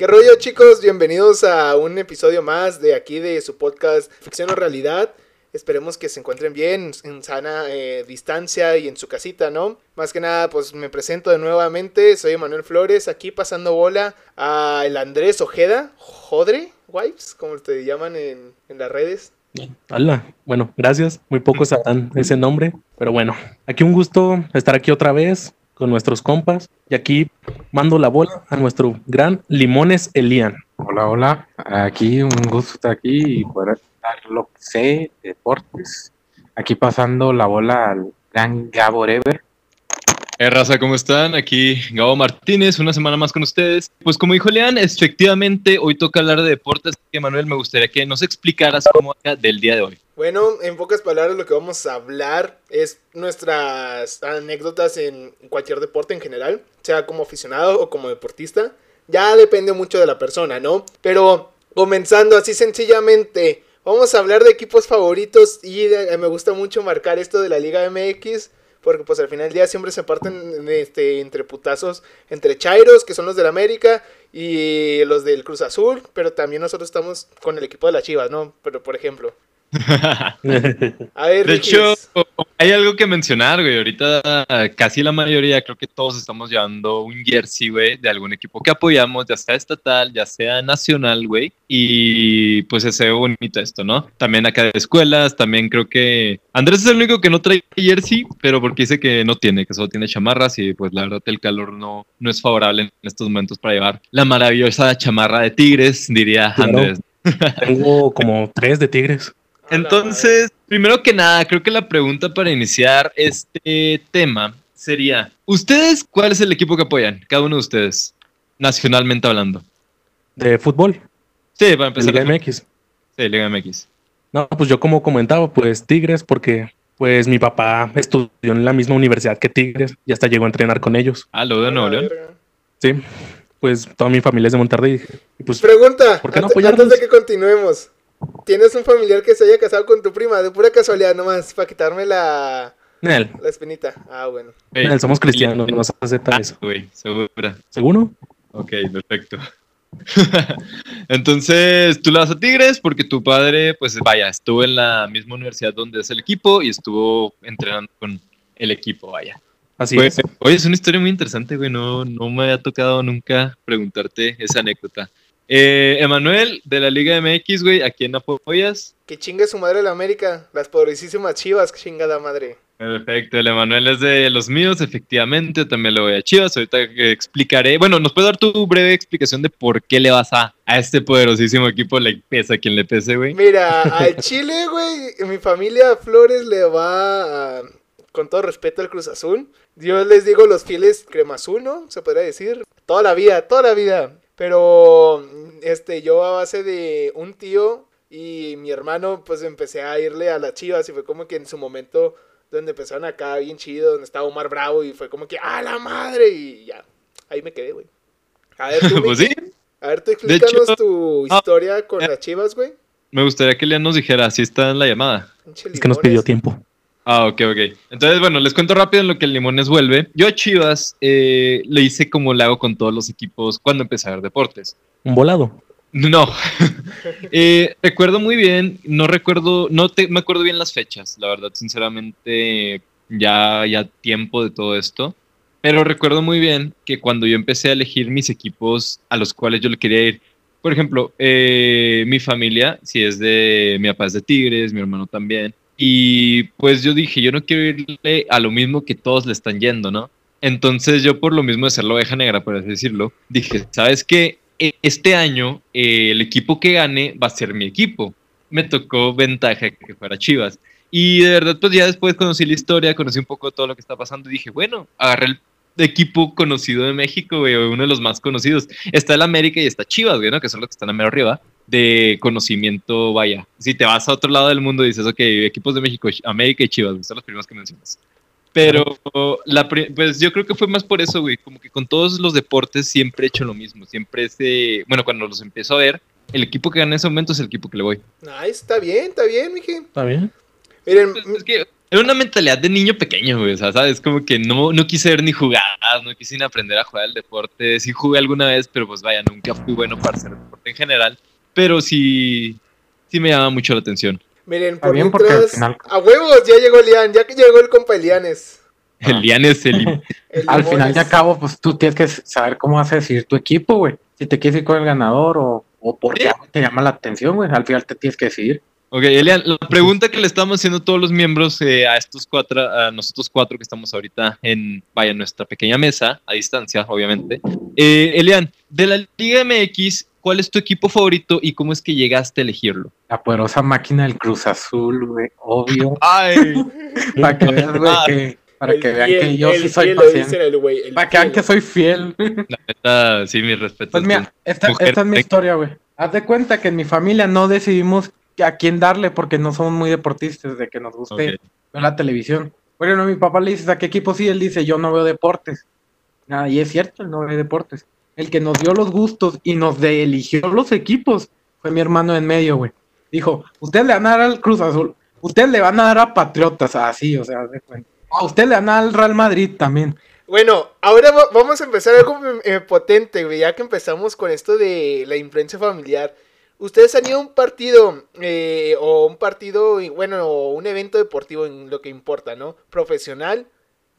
¿Qué rollo chicos? Bienvenidos a un episodio más de aquí de su podcast Ficción o Realidad. Esperemos que se encuentren bien, en sana eh, distancia y en su casita, ¿no? Más que nada, pues me presento de nuevamente. Soy Manuel Flores, aquí pasando bola a el Andrés Ojeda, Jodre, Wives, como te llaman en, en las redes. Hola, bueno, gracias. Muy pocos sabrán ese nombre, pero bueno, aquí un gusto estar aquí otra vez con nuestros compas y aquí mando la bola a nuestro gran Limones Elian. Hola, hola. Aquí un gusto estar aquí y poder dar lo que sé de deportes. Aquí pasando la bola al gran Gabo Ever. Eh, raza, ¿cómo están? Aquí Gabo Martínez, una semana más con ustedes. Pues como dijo Lean, efectivamente hoy toca hablar de deportes, que Manuel me gustaría que nos explicaras cómo era del día de hoy. Bueno, en pocas palabras lo que vamos a hablar es nuestras anécdotas en cualquier deporte en general, sea como aficionado o como deportista. Ya depende mucho de la persona, ¿no? Pero comenzando así sencillamente, vamos a hablar de equipos favoritos y de- me gusta mucho marcar esto de la Liga MX. Porque pues al final del día siempre se parten este, entre putazos, entre Chairos, que son los del América, y los del Cruz Azul, pero también nosotros estamos con el equipo de las Chivas, ¿no? Pero por ejemplo. A ver, De hecho, hay algo que mencionar, güey. Ahorita casi la mayoría, creo que todos estamos llevando un jersey, güey, de algún equipo que apoyamos, ya sea estatal, ya sea nacional, güey. Y pues se ve bonito esto, ¿no? También acá de escuelas, también creo que Andrés es el único que no trae jersey, pero porque dice que no tiene, que solo tiene chamarras y pues la verdad el calor no, no es favorable en estos momentos para llevar la maravillosa chamarra de Tigres, diría Claro. Andrés. Tengo como tres de Tigres. Entonces, primero que nada, creo que la pregunta para iniciar este tema sería, ¿ustedes cuál es el equipo que apoyan? Cada uno de ustedes, nacionalmente hablando. De fútbol, Sí, para empezar. Liga MX. Sí, Liga MX. No, pues yo como comentaba, pues Tigres, porque pues mi papá estudió en la misma universidad que Tigres y hasta llegó a entrenar con ellos. Ah, lo de madre, Nuevo León. Sí, pues toda mi familia es de Monterrey. Y pues Pregunta, ¿Por qué no ante- apoyarlos? antes de que continuemos. ¿Tienes un familiar que se haya casado con tu prima? De pura casualidad nomás, para quitarme la, Nel, la espinita. Ah, bueno. Ey, Nel, somos cristianos, no se acepta Ah, eso. güey, segura. ¿Seguro? Ok, perfecto. Entonces, tú le vas a Tigres porque tu padre, pues vaya, estuvo en la misma universidad donde es el equipo y estuvo entrenando con el equipo, vaya. Así es. Oye, es una historia muy interesante, güey. No, no me había tocado nunca preguntarte esa anécdota. Eh, Emanuel, de la Liga MX, güey, ¿a quién apoyas? Que chingue su madre la América. Las poderosísimas chivas, chingada madre. Perfecto, el Emanuel es de los míos, efectivamente. También le voy a Chivas. Ahorita explicaré. Bueno, ¿nos puedes dar tu breve explicación de por qué le vas a, a este poderosísimo equipo? Le pesa a quien le pese, güey. Mira, al Chile, güey, mi familia Flores le va a- con todo respeto al Cruz Azul. Yo les digo los fieles crema azul, ¿no? Se podría decir. Toda la vida, toda la vida. Pero, este, yo a base de un tío y mi hermano, pues empecé a irle a las chivas y fue como que en su momento donde empezaron acá bien chido, donde estaba Omar Bravo y fue como que, ¡ah, la madre! Y ya, ahí me quedé, güey. A ver, tú, Pues sí, a ver, tú explícanos hecho- tu historia con eh. las chivas, güey. me gustaría que Lean nos dijera si está en la llamada. Es que nos pidió tiempo. Ah, ok, ok. Entonces, bueno, les cuento rápido en lo que el Limones vuelve. Yo a Chivas eh, le hice como le hago con todos los equipos cuando empecé a ver deportes. Un volado. No. Eh, recuerdo muy bien, no recuerdo, no te, me acuerdo bien las fechas, la verdad, sinceramente, ya, ya tiempo de todo esto. Pero recuerdo muy bien que cuando yo empecé a elegir mis equipos a los cuales yo le quería ir, por ejemplo, eh, mi familia, si es de, mi papá es de Tigres, mi hermano también, y pues yo dije, yo no quiero irle a lo mismo que todos le están yendo, ¿no? Entonces yo por lo mismo de ser la oveja negra, por así decirlo, dije, ¿sabes qué? E- Este año eh, el equipo que gane va a ser mi equipo. Me tocó ventaja que fuera Chivas. Y de verdad, pues ya después conocí la historia, conocí un poco todo lo que está pasando y dije, bueno, agarré el equipo conocido de México, güey, uno de los más conocidos. Está el América y está Chivas, güey, ¿no? Que son los que están a mero arriba de conocimiento, vaya. Si te vas a otro lado del mundo y dices, ok, equipos de México, América y Chivas, güey, son los primeros que mencionas. Pero la, pues yo creo que fue más por eso, güey, como que con todos los deportes siempre he hecho lo mismo, siempre ese, bueno, cuando los empiezo a ver, el equipo que gana en ese momento es el equipo que le voy. Nice, está bien, está bien, miji. ¿Está bien? Miren, Pues, es que era una mentalidad de niño pequeño, güey. O sea, ¿sabes? Como que no, no quise ver ni jugar, no quise ni aprender a jugar al deporte. Sí jugué alguna vez, pero pues vaya, nunca fui bueno para hacer deporte en general. Pero sí, sí me llama mucho la atención. Miren, por bien, porque mientras, al final- a huevos, ya llegó Lian, ya que llegó el compa Elianes. Ah. El Lian es el... El Al final al cabo, pues tú tienes que saber cómo vas a decidir tu equipo, güey. Si te quieres ir con el ganador o, o porque Sí. algo te llama la atención, güey. Al final te tienes que decidir. Ok, Elian, la pregunta que le estamos haciendo todos los miembros eh, a estos cuatro, a nosotros cuatro que estamos ahorita en, vaya, nuestra pequeña mesa, a distancia, obviamente. Eh, Elian, de la Liga MX, ¿cuál es tu equipo favorito y cómo es que llegaste a elegirlo? La poderosa máquina del Cruz Azul, güey. Obvio. Ay, para que veas, güey, Ah. que, para El que vean fiel, que yo sí soy paciente. el el Para que vean que soy fiel. la neta, sí, mi respeto. Pues mira, esta, esta es mi historia, güey. Haz de cuenta que en mi familia no decidimos a quién darle porque no somos muy deportistas de que nos guste ver la televisión. Bueno, mi papá le dices a qué equipo sí, él dice yo no veo deportes. Ah, y es cierto, él no ve deportes. El que nos dio los gustos y nos de- eligió los equipos fue mi hermano en medio, güey. Dijo, ustedes le van a dar al Cruz Azul, ustedes le van a dar a Patriotas, así, o sea, de. A usted le van a dar al Real Madrid también. Bueno, ahora va- vamos a empezar algo eh, potente, güey, ya que empezamos con esto de la influencia familiar. ¿Ustedes han ido a un partido, eh, o un partido, bueno, o un evento deportivo en lo que importa, ¿no? Profesional,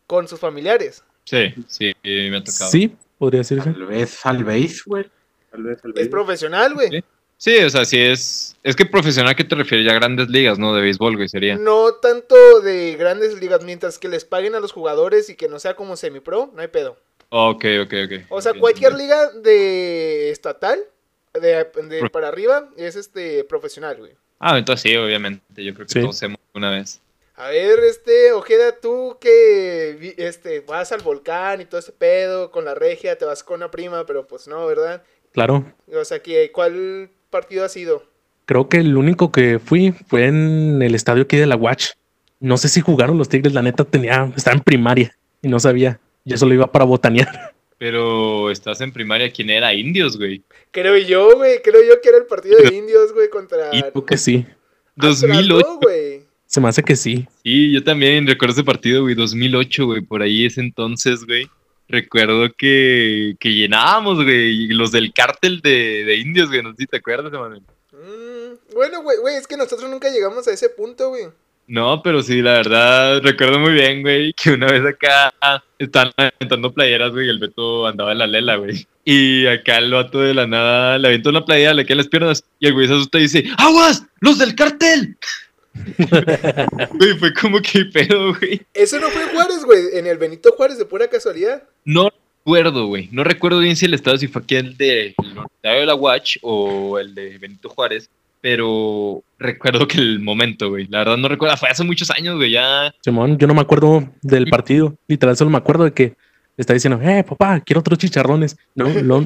con sus familiares. Sí, sí, me ha tocado. Sí, podría decirse. Tal vez al güey. Tal vez al Es profesional, güey. Sí. Sí, o sea, sí es. Es que profesional, ¿qué te refieres? Ya grandes ligas, ¿no? De béisbol, güey, sería. No tanto de grandes ligas, mientras que les paguen a los jugadores y que no sea como semi-pro, no hay pedo. Ok, ok, ok. O sea, cualquier liga de estatal, de, para arriba, es este profesional, güey. Ah, entonces sí, obviamente. Yo creo que Sí. todos hemos una vez. A ver, este, Ojeda, tú que este, vas al volcán y todo ese pedo con la regia, te vas con una prima, pero pues no, ¿verdad? Claro. O sea, que, ¿cuál partido ha sido? Creo que el único que fui fue en el estadio aquí de la Watch. No sé si jugaron los Tigres, la neta tenía, estaba en primaria y no sabía. Yo solo iba para botanear. Pero estás en primaria, ¿quién era? Indios, güey. Creo yo, güey, creo yo que era el partido de indios, güey, contra... Y Creo que sí. Atlas, 2008. ¿no, güey? Se me hace que sí. Sí, yo también recuerdo ese partido, güey. 2008, güey. Por ahí ese entonces, güey. Recuerdo que, que llenábamos, güey. Y los del cártel de, de indios, güey. No sé si te acuerdas, Emanuel. Mm, bueno, güey, güey, es que nosotros nunca llegamos a ese punto, güey. No, pero sí, la verdad, recuerdo muy bien, güey, que una vez acá estaban aventando playeras, güey, y el Beto andaba en la lela, güey. Y acá el vato de la nada le aventó una playera, le quedan las piernas, y el güey se asusta y dice, ¡Aguas! ¡Los del cartel! Güey, fue como que pedo, güey. Eso no fue en Juárez, güey, en el Benito Juárez de pura casualidad. No recuerdo, güey. No recuerdo bien si el estado, si fue aquí el de, el de la Watch o el de Benito Juárez, pero recuerdo que el momento, güey. La verdad no recuerdo, fue hace muchos años, güey, ya. Simón, yo no me acuerdo del partido. Literal, solo me acuerdo de que está diciendo, eh, papá, quiero otros chicharrones. No, lo-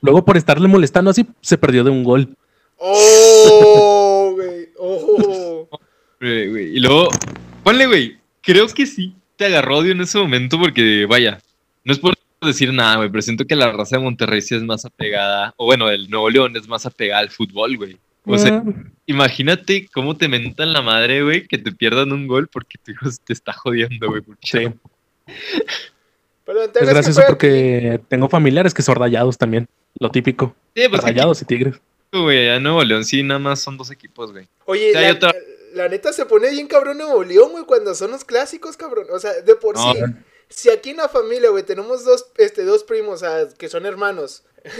luego por estarle molestando así, se perdió de un gol. Oh, güey, oh. Y luego, ponle, güey, creo que sí te agarró odio en ese momento porque, vaya, no es por decir nada, güey, pero siento que la raza de Monterrey sí es más apegada, o bueno, el Nuevo León es más apegada al fútbol, güey. O sea, imagínate cómo te mentan la madre, güey, que te pierdan un gol porque tu hijo te está jodiendo, güey. por sí. Pero Es gracioso porque tengo familiares que son rayados también. Lo típico. Sí, pues aquí, Rayados y tigres. güey, allá en Nuevo León sí, nada más son dos equipos, güey. Oye, O sea, la, otra- la neta se pone bien cabrón Nuevo León, güey, cuando son los clásicos, cabrón. O sea, de por No. sí. Si aquí en la familia, güey, tenemos dos, este, dos primos, que son hermanos.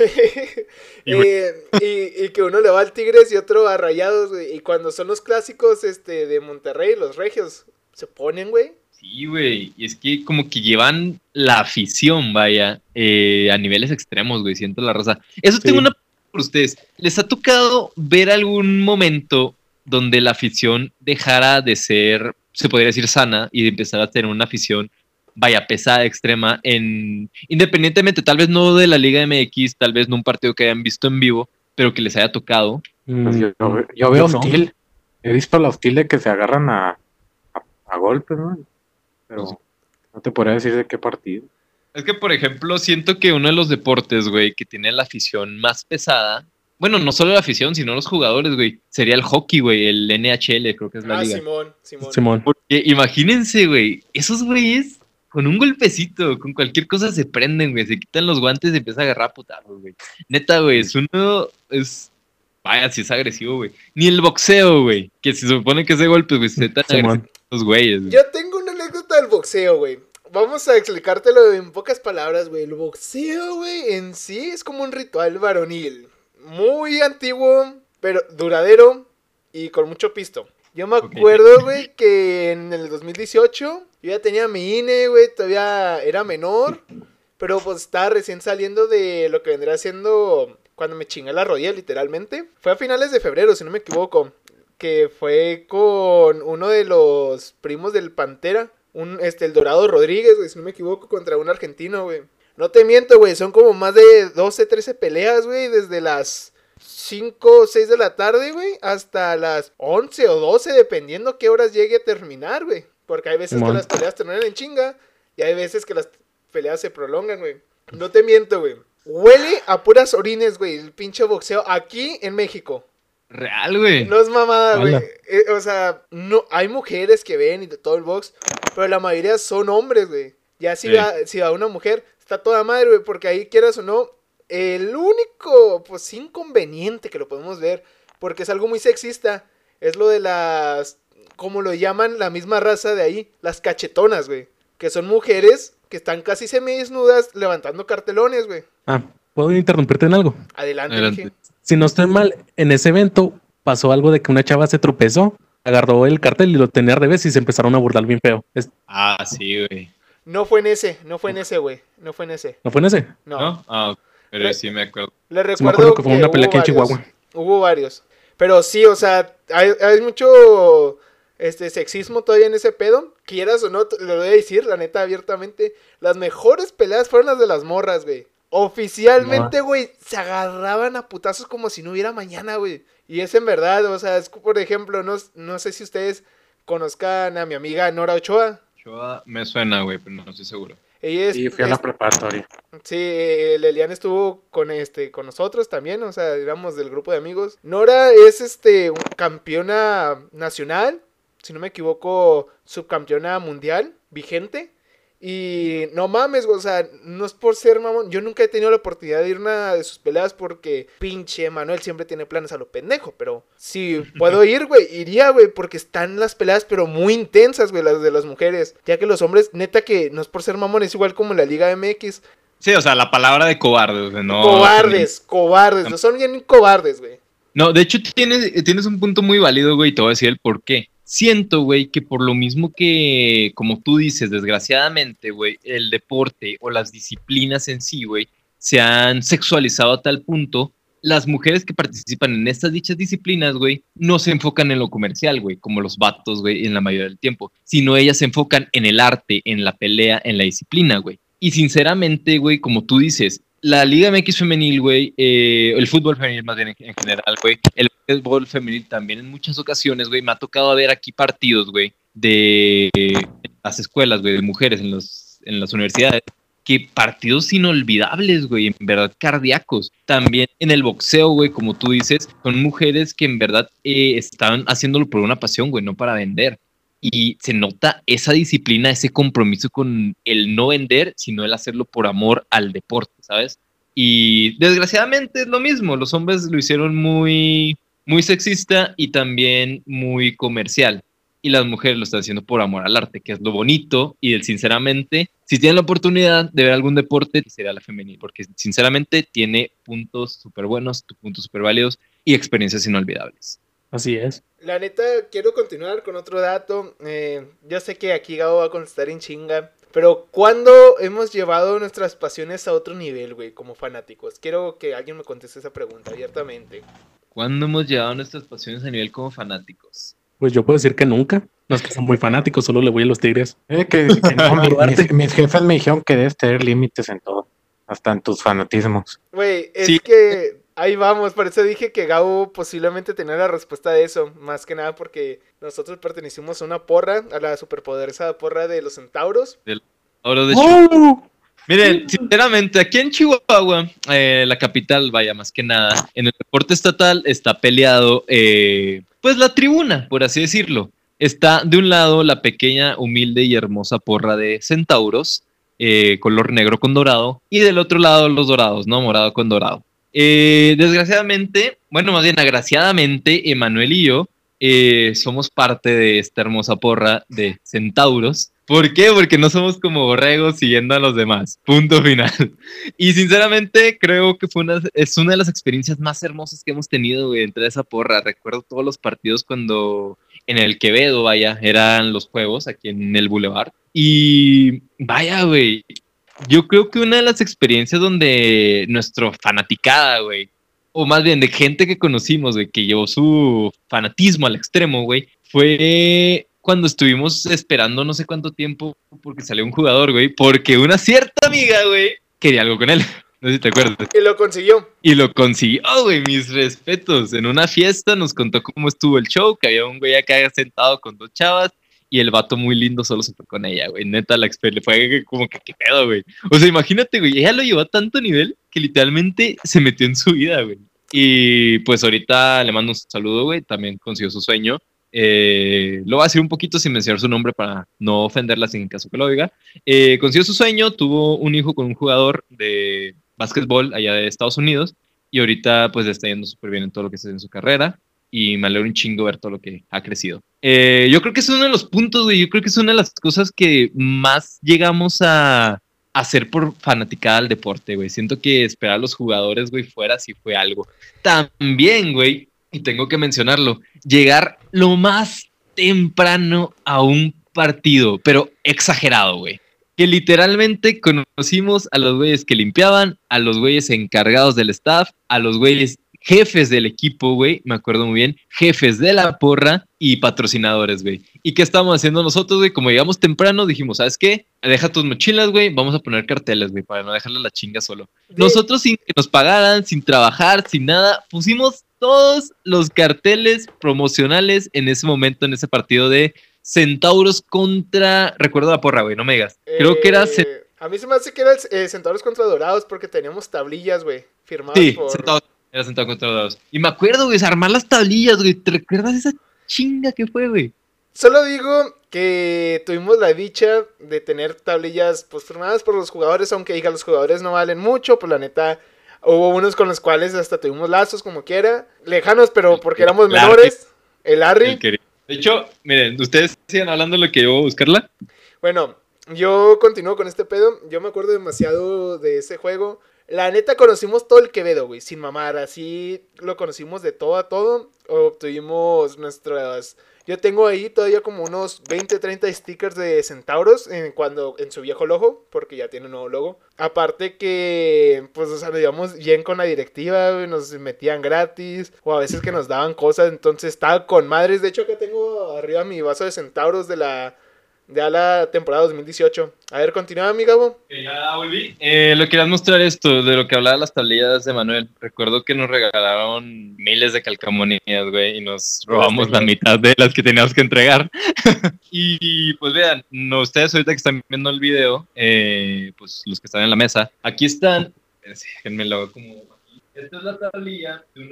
Y. Eh, y, y que uno le va al Tigres y otro a Rayados, güey. Y cuando son los clásicos, este, de Monterrey, los regios, se ponen, güey. Sí, güey. Y es que como que llevan la afición, vaya, eh, a niveles extremos, güey. Siento la raza. Eso Sí. tengo una pregunta por ustedes. ¿Les ha tocado ver algún momento donde la afición dejara de ser, se podría decir, sana y de empezar a tener una afición, vaya, pesada, extrema, en independientemente, tal vez no de la Liga MX, tal vez no un partido que hayan visto en vivo, pero que les haya tocado? Pues Mm, yo, yo yo veo yo no. hostil. He visto la hostil de que se agarran a, a, a golpes, ¿no? Pero no te podría decir de qué partido. Es que, por ejemplo, siento que uno de los deportes, güey, que tiene la afición más pesada, bueno, no solo la afición, sino los jugadores, güey, sería el hockey, güey, el NHL, creo que es la Ah, liga. Simón, Simón. Simón. Porque imagínense, güey, esos güeyes con un golpecito, con cualquier cosa se prenden, güey, se quitan los guantes y empiezan a agarrar a putazos, güey. Neta, güey, es uno, es, vaya, si es agresivo, güey. Ni el boxeo, güey, que si se supone que ese golpe, güey, se tan agresivos los güeyes, güey. Yo tengo una anécdota del boxeo, güey. Vamos a explicártelo en pocas palabras, güey. El boxeo, güey, en sí es como un ritual varonil. Muy antiguo, pero duradero y con mucho pisto. Yo me acuerdo, güey, que en el 2018 yo ya tenía mi INE, güey, todavía era menor. Pero pues estaba recién saliendo de lo que vendría siendo cuando me chingué la rodilla, literalmente. Fue a finales de febrero, si no me equivoco. Que fue con uno de los primos del Pantera. Un, este, el Dorado Rodríguez, güey, si no me equivoco, contra un argentino, güey. No te miento, güey, son como más de 12, 13 peleas, güey, desde las 5 o 6 de la tarde, güey, hasta las 11 o 12, dependiendo qué horas llegue a terminar, güey. Porque hay veces que las peleas terminan en chinga y hay veces que las peleas se prolongan, güey. No te miento, güey. Huele a puras orines, güey, el pinche boxeo aquí en México. Real, güey. No es mamada, güey. Eh, o sea, no, hay mujeres que ven y de todo el box, pero la mayoría son hombres, güey. Ya si, Sí. va, si va una mujer, está toda madre, güey, porque ahí quieras o no, el único, pues, inconveniente que lo podemos ver, porque es algo muy sexista, es lo de las, como lo llaman la misma raza de ahí, las cachetonas, güey. Que son mujeres que están casi semidesnudas levantando cartelones, güey. Ah, ¿puedo interrumpirte en algo? Adelante, Adelante. dije. Si no estoy mal, en ese evento pasó algo de que una chava se tropezó, agarró el cartel y lo tenía al revés y se empezaron a burlar bien feo. Es- Ah, sí, güey. No fue en ese, no fue en ese, güey. No fue en ese. ¿No fue en ese? No. ¿No? Ah, pero sí me acuerdo. Le Sí, me recuerdo acuerdo que fue una pelea hubo aquí en varios. Chihuahua. Hubo varios. Pero sí, o sea, hay, hay mucho este sexismo todavía en ese pedo. Quieras o no, lo voy a decir, la neta, abiertamente. Las mejores peleas fueron las de las morras, güey. Oficialmente, güey, se agarraban a putazos como si no hubiera mañana, güey. Y es en verdad, o sea, es por ejemplo, no, no sé si ustedes conozcan a mi amiga Nora Ochoa. Choa me suena, güey, pero no estoy seguro. Ella es, Sí, fui a la es- preparatoria. Sí, Lelian estuvo con este con nosotros también, o sea, éramos del grupo de amigos. Nora es este campeona nacional, si no me equivoco, subcampeona mundial, vigente. Y no mames, o sea, no es por ser mamón. Yo nunca he tenido la oportunidad de ir a una de sus peleas porque pinche Manuel siempre tiene planes a lo pendejo. Pero si puedo ir, güey, iría, güey, porque están las peleas, pero muy intensas, güey, las de las mujeres. Ya que los hombres, neta que no es por ser mamón, es igual como en la Liga MX. Sí, o sea, la palabra de cobarde, o sea, no. cobardes, cobardes, no son bien cobardes, güey. No, de hecho tienes, tienes un punto muy válido, güey, te voy a decir el por qué. Siento, güey, que por lo mismo que, como tú dices, desgraciadamente, güey, el deporte o las disciplinas en sí, güey, se han sexualizado a tal punto, las mujeres que participan en estas dichas disciplinas, güey, no se enfocan en lo comercial, güey, como los vatos, güey, en la mayoría del tiempo, sino ellas se enfocan en el arte, en la pelea, en la disciplina, güey. Y sinceramente, güey, como tú dices, la Liga MX femenil, güey, eh, el fútbol femenil más bien en, en general, güey, el fútbol femenil también en muchas ocasiones, güey, me ha tocado ver aquí partidos, güey, de las escuelas, güey, de mujeres en, los, en las universidades, que partidos inolvidables, güey, en verdad cardíacos. También en el boxeo, güey, como tú dices, son mujeres que en verdad eh, están haciéndolo por una pasión, güey, no para vender. Y se nota esa disciplina, ese compromiso con el no vender, sino el hacerlo por amor al deporte, ¿sabes? Y desgraciadamente es lo mismo, los hombres lo hicieron muy, muy sexista y también muy comercial. Y las mujeres lo están haciendo por amor al arte, que es lo bonito. Y el, sinceramente, si tienen la oportunidad de ver algún deporte, sería la femenil, porque sinceramente tiene puntos súper buenos, puntos súper válidos y experiencias inolvidables. Así es. La neta, quiero continuar con otro dato. Eh, yo sé que aquí Gabo va a contestar en chinga. Pero ¿cuándo hemos llevado nuestras pasiones a otro nivel, güey, como fanáticos? Quiero que alguien me conteste esa pregunta abiertamente. ¿Cuándo hemos llevado nuestras pasiones a nivel como fanáticos? Pues yo puedo decir que nunca. No es que son muy fanáticos, solo le voy a los tigres. Eh, que, que no, mis, mis jefes me dijeron que debes tener límites en todo, hasta en tus fanatismos. Güey, es Sí. que ahí vamos, por eso dije que Gabo posiblemente tenía la respuesta de eso, más que nada porque nosotros pertenecimos a una porra, a la superpoderosa porra de los centauros. Ahora, de hecho, ¡Oh! Miren, sinceramente, aquí en Chihuahua, eh, la capital, vaya, más que nada, en el deporte estatal está peleado, eh, pues la tribuna, por así decirlo. Está de un lado la pequeña, humilde y hermosa porra de centauros, eh, color negro con dorado, y del otro lado los dorados, ¿no? Morado con dorado. Eh, desgraciadamente, bueno, más bien agraciadamente, Emanuel y yo eh, somos parte de esta hermosa porra de centauros. ¿Por qué? Porque no somos como borregos siguiendo a los demás. Punto final. Y sinceramente creo que fue una, es una de las experiencias más hermosas que hemos tenido, güey, entre esa porra. Recuerdo todos los partidos cuando en el Quevedo, vaya, eran los juegos aquí en el Boulevard. Y vaya, güey, yo creo que una de las experiencias donde nuestro fanaticada, güey, o más bien de gente que conocimos, güey, que llevó su fanatismo al extremo, güey, fue cuando estuvimos esperando no sé cuánto tiempo porque salió un jugador, güey, porque una cierta amiga, güey, quería algo con él. No sé si te acuerdas. Y lo consiguió. Y lo consiguió, güey, mis respetos. En una fiesta nos contó cómo estuvo el show, que había un güey acá sentado con dos chavas y el vato muy lindo solo se fue con ella, güey. Neta, la experiencia fue como que qué pedo, güey. O sea, imagínate, güey, ella lo llevó a tanto nivel que literalmente se metió en su vida, güey. Y pues ahorita le mando un saludo, güey. También consiguió su sueño. Eh, lo voy a decir un poquito sin mencionar su nombre para no ofenderla sin caso que lo diga. Eh, consiguió su sueño, tuvo un hijo con un jugador de básquetbol allá de Estados Unidos y ahorita pues está yendo súper bien en todo lo que está en su carrera y me alegra un chingo ver todo lo que ha crecido. Eh, yo creo que es uno de los puntos, güey, yo creo que es una de las cosas que más llegamos a hacer por fanaticada al deporte, güey. Siento que esperar a los jugadores, güey, fuera sí fue algo. También, güey, y tengo que mencionarlo, llegar lo más temprano a un partido, pero exagerado, güey. Que literalmente conocimos a los güeyes que limpiaban, a los güeyes encargados del staff, a los güeyes jefes del equipo, güey, me acuerdo muy bien, jefes de la porra y patrocinadores, güey. ¿Y qué estábamos haciendo nosotros, güey? Como llegamos temprano, dijimos, ¿sabes qué? Deja tus mochilas, güey, vamos a poner carteles, güey, para no dejarle la chinga solo. Nosotros sin que nos pagaran, sin trabajar, sin nada, pusimos todos los carteles promocionales en ese momento, en ese partido de Centauros contra, recuerdo la porra, güey, no me digas. Creo que era... Eh, a mí se me hace que era eh, Centauros contra Dorados porque teníamos tablillas, güey, firmadas Sí, por... Centauros. Era sentado contra Dorados. Y me acuerdo, güey, armar las tablillas, güey. ¿Te recuerdas esa chinga que fue, güey? Solo digo que tuvimos la dicha de tener tablillas pues firmadas por los jugadores, aunque diga los jugadores no valen mucho, pues la neta hubo unos con los cuales hasta tuvimos lazos como quiera, lejanos, pero porque éramos El menores. El Harry. El que- De hecho, miren, ustedes sigan hablando de lo que yo voy a buscarla. Bueno, yo continúo con este pedo. Yo me acuerdo demasiado de ese juego. La neta conocimos todo el Quevedo, güey, sin mamar. Así lo conocimos de todo a todo. Obtuvimos nuestras... Yo tengo ahí todavía como unos 20, 30 stickers de centauros en, cuando, en su viejo logo, porque ya tiene un nuevo logo. Aparte que, pues, o sea, nos llevamos bien con la directiva, nos metían gratis, o a veces que nos daban cosas, entonces estaba con madres. De hecho, acá tengo arriba mi vaso de centauros de la, de la temporada 2018. A ver, continúa, mi Gabo. ya volví. Eh, lo quería mostrar esto, de lo que hablaba de las tablillas de Manuel. Recuerdo que nos regalaron miles de calcamonías, güey, y nos robamos la mitad de las que teníamos que entregar. y pues vean, no, ustedes ahorita que están viendo el video, eh, pues los que están en la mesa, aquí están. Déjenme lo hago como. Esta es la tablilla de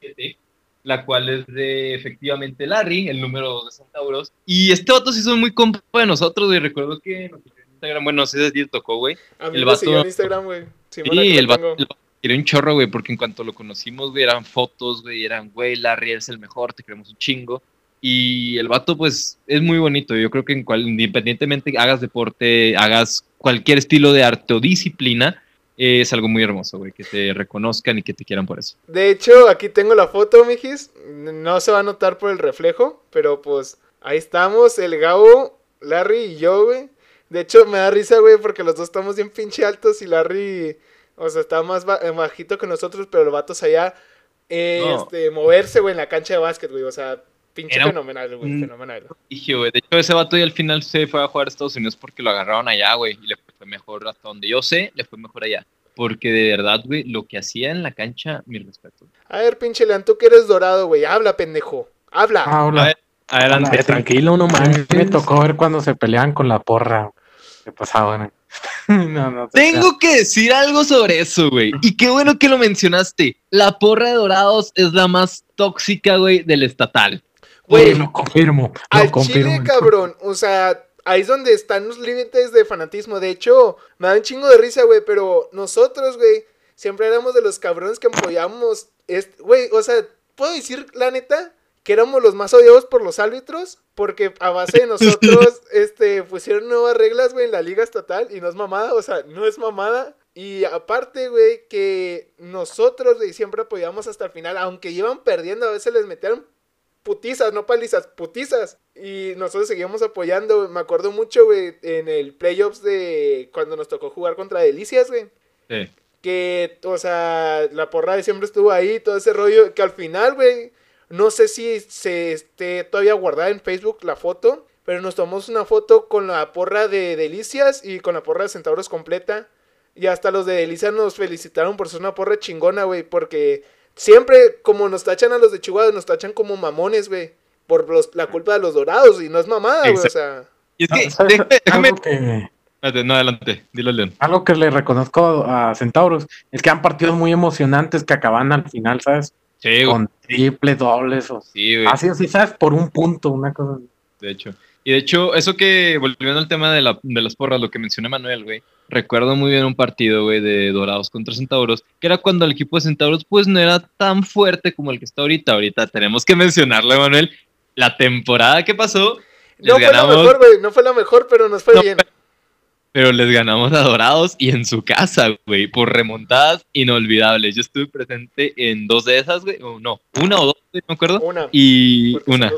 7, la cual es de efectivamente Larry, el número 2 de Centauros. Y este vato sí son muy compa de nosotros, güey. Recuerdo que en Instagram, bueno, no sé si te tocó, güey. A mí El me vato- siguió en Instagram, güey. Sí, Sí, el vato quería un chorro, güey, porque en cuanto lo conocimos, güey, eran fotos, güey, eran, güey, Larry eres el mejor, te queremos un chingo. Y el vato, pues, es muy bonito. Yo creo que en cual, independientemente hagas deporte, hagas cualquier estilo de arte o disciplina, es algo muy hermoso, güey, que te reconozcan y que te quieran por eso. De hecho, aquí tengo la foto, mijis. No se va a notar por el reflejo, pero pues ahí estamos, el Gabo, Larry y yo, güey. De hecho, me da risa, güey, porque los dos estamos bien pinche altos y Larry, o sea, está más ba- eh, bajito que nosotros, pero el vato allá, eh, No. este, moverse, güey, en la cancha de básquet, güey. O sea, pinche Era fenomenal, güey, fenomenal. Y, güey, de hecho, ese vato y al final se fue a jugar a Estados Unidos porque lo agarraron allá, güey, y le fue mejor hasta donde yo sé, le fue mejor allá. Porque de verdad, güey, lo que hacía en la cancha, mi respeto. A ver, pinche Lean, tú que eres dorado, güey, habla, pendejo. Habla. Ah, hola. A ver, Adelante. Tranquilo, no A mí manches. me tocó ver cuando se peleaban con la porra. ¿Qué pasaba, güey? no, no. Tengo que decir algo sobre eso, güey. Y qué bueno que lo mencionaste. La porra de Dorados es la más tóxica, güey, del estatal. Güey, lo confirmo. Lo Al confirmo. chile, cabrón. O sea, ahí es donde están los límites de fanatismo. De hecho, me da un chingo de risa, güey. Pero nosotros, güey, siempre éramos de los cabrones que apoyamos. Güey, o sea, ¿puedo decir la neta? Que éramos los más odiados por los árbitros. Porque a base de nosotros, este, pusieron nuevas reglas, güey, en la liga estatal. Y no es mamada, o sea, no es mamada. Y aparte, güey, que nosotros, güey, siempre apoyamos hasta el final. Aunque iban perdiendo, a veces les metían putizas, no palizas, putizas. Y nosotros seguíamos apoyando. Me acuerdo mucho, güey, en el playoffs de cuando nos tocó jugar contra Delicias, güey. Sí. Que, o sea, la porra de siempre estuvo ahí, todo ese rollo. Que al final, güey, no sé si se esté todavía guardada en Facebook la foto. Pero nos tomamos una foto con la porra de Delicias y con la porra de Centauros completa. Y hasta los de Delicias nos felicitaron por ser una porra chingona, güey. Porque siempre, como nos tachan a los de Chihuahua, nos tachan como mamones, güey. Por los- la culpa de los dorados. Y no es mamada, güey. O sea, Y es que, ¿sabes? déjame, que, no, adelante, dilo, León. algo que le reconozco a Centauros es que han partidos muy emocionantes que acaban al final, ¿sabes? Sí, güey. Con triples, dobles o Sí, güey. así, así, ¿sabes? Por un punto, una cosa. así. de hecho. Y de hecho, eso que, volviendo al tema de, la, de las porras, lo que mencioné Manuel, güey, recuerdo muy bien un partido, güey, de Dorados contra Centauros, que era cuando el equipo de Centauros, pues, no era tan fuerte como el que está ahorita. Ahorita tenemos que mencionarlo, Manuel. La temporada que pasó, no fue la mejor, güey. No fue la mejor, pero nos fue No, bien. pero les ganamos a Dorados y en su casa, güey, por remontadas inolvidables. Yo estuve presente en dos de esas, güey, o no, una o dos, güey, no me acuerdo, Una. y una.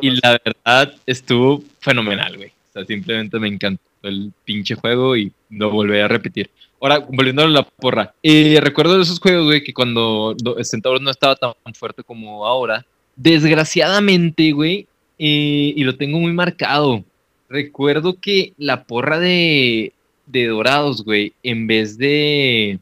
Y la verdad estuvo fenomenal, güey. Simplemente me encantó el pinche juego y lo volveré a repetir. Ahora, volviendo a la porra. eh, recuerdo de esos juegos, güey, que cuando do- Centauros no estaba tan fuerte como ahora. Desgraciadamente, güey, eh, y lo tengo muy marcado. Recuerdo que la porra de, de Dorados, güey, en vez de...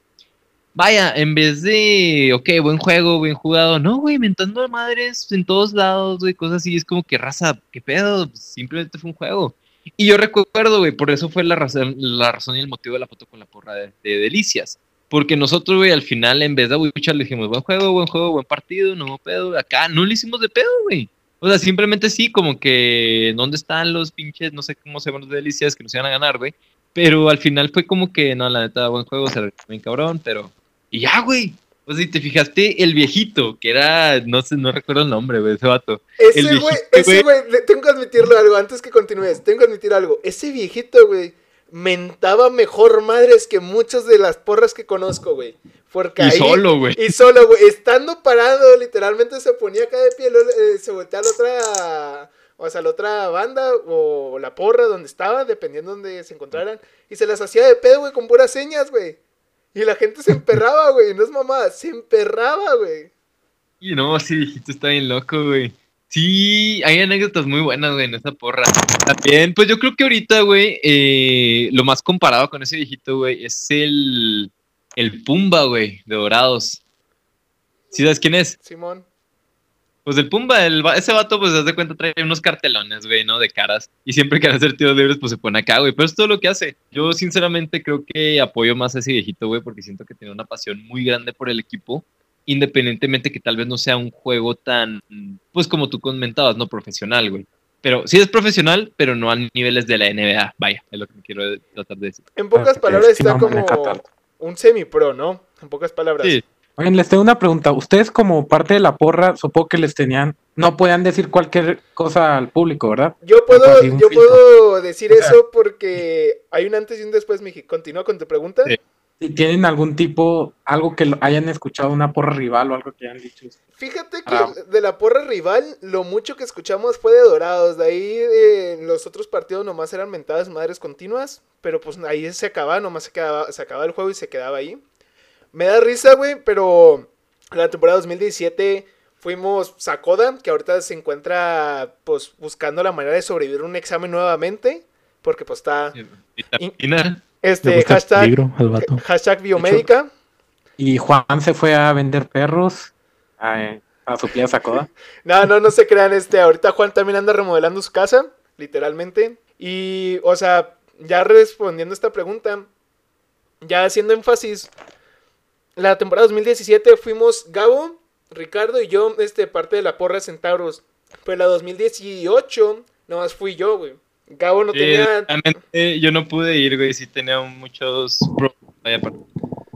Vaya, en vez de, ok, buen juego, bien jugado, no, güey, mentando a madres en todos lados, güey, cosas así, es como que raza, qué pedo, simplemente fue un juego. Y yo recuerdo, güey, por eso fue la razón, la razón y el motivo de la foto con la porra de, de Delicias. Porque nosotros, güey, al final, en vez de abuchar, le dijimos, buen juego, buen juego, buen partido, no pedo. Acá no le hicimos de pedo, güey. O sea, simplemente sí, como que, ¿dónde están los pinches? No sé cómo se llaman los Delicias que nos iban a ganar, güey. Pero al final fue como que, no, la neta, buen juego, se bien cabrón, pero y ya, güey. O sea, si te fijaste, el viejito, que era, no sé, no recuerdo el nombre, güey, ese vato. Ese güey, ese güey, tengo que admitirlo algo antes que continúes. Tengo que admitir algo. Ese viejito, güey, mentaba mejor madres que muchas de las porras que conozco, güey. Porque Y ahí- solo, güey. Y solo, güey, estando parado, literalmente se ponía acá de pie, eh, se voltea a la otra, o sea, a la otra banda o la porra donde estaba, dependiendo donde se encontraran, y se las hacía de pedo, güey, con puras señas, güey. Y la gente se emperraba, güey, no es mamada, se emperraba, güey. Y no, ese viejito está bien loco, güey. Sí, hay anécdotas muy buenas, güey, en esa porra. También, pues yo creo que ahorita, güey, eh, lo más comparado con ese viejito, güey, es el, el Pumba, güey, de Dorados. ¿Sí sabes quién es? Simón. Pues el Pumba, el, ese vato, pues, haz de cuenta, trae unos cartelones, güey, ¿no? De caras. Y siempre que van a hacer tiros libres, pues se pone acá, güey. Pero es todo lo que hace. Yo, sinceramente, creo que apoyo más a ese viejito, güey, porque siento que tiene una pasión muy grande por el equipo. Independientemente que tal vez no sea un juego tan, pues, como tú comentabas, no profesional, güey. Pero sí es profesional, pero no a niveles de la NBA. Vaya, es lo que quiero tratar de decir. En pocas Porque palabras está como un semi-pro, ¿no? En pocas palabras. Sí, Oigan, les tengo una pregunta. Ustedes como parte de la porra, supongo que les tenían, no podían decir cualquier cosa al público, ¿verdad? Yo puedo, yo filtro. puedo decir O sea- eso porque hay un antes y un después, Miji. Continúa con tu pregunta. Sí. Si tienen algún tipo, algo que hayan escuchado, una porra rival o algo que hayan dicho. Fíjate que Ah. de la porra rival, lo mucho que escuchamos fue de Dorados. De ahí eh, los otros partidos nomás eran mentadas madres continuas. Pero pues ahí se acababa, nomás se, quedaba, se acababa el juego y se quedaba ahí. Me da risa, güey, pero la temporada 2017 fuimos Sakoda, que ahorita se encuentra pues buscando la manera de sobrevivir un examen nuevamente. Porque pues está. Le este hashtag, peligro al vato. hashtag biomédica. Y Juan se fue a vender perros a, a su tía Sacoda. No, no, no se crean, este, ahorita Juan también anda remodelando su casa, literalmente. Y, o sea, ya respondiendo esta pregunta, ya haciendo énfasis, la temporada 2017 fuimos Gabo, Ricardo y yo, este, parte de la porra Centauros. Pero la 2018, nomás fui yo, güey. Gabo no Sí, tenía... realmente yo no pude ir, güey. Sí tenía muchos problemas para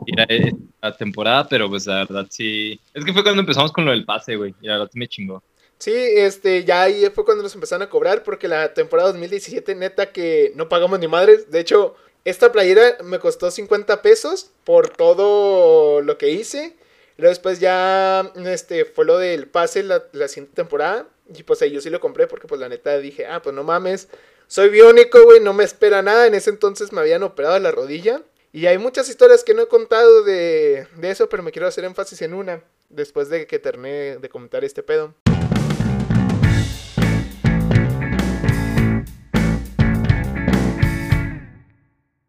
ir a esta temporada, pero pues la verdad sí. Es que fue cuando empezamos con lo del pase, güey. Y la verdad sí me chingó. Sí, este, ya ahí fue cuando nos empezaron a cobrar porque la temporada 2017 neta que no pagamos ni madres. De hecho, esta playera me costó 50 pesos por todo lo que hice. Luego después ya este, fue lo del pase la, siguiente temporada. Y pues ahí yo sí lo compré porque pues la neta dije, ah, pues no mames. Soy biónico, güey, no me espera nada. En ese entonces me habían operado la rodilla. Y hay muchas historias que no he contado de, de eso, pero me quiero hacer énfasis en una. Después de que terminé de comentar este pedo.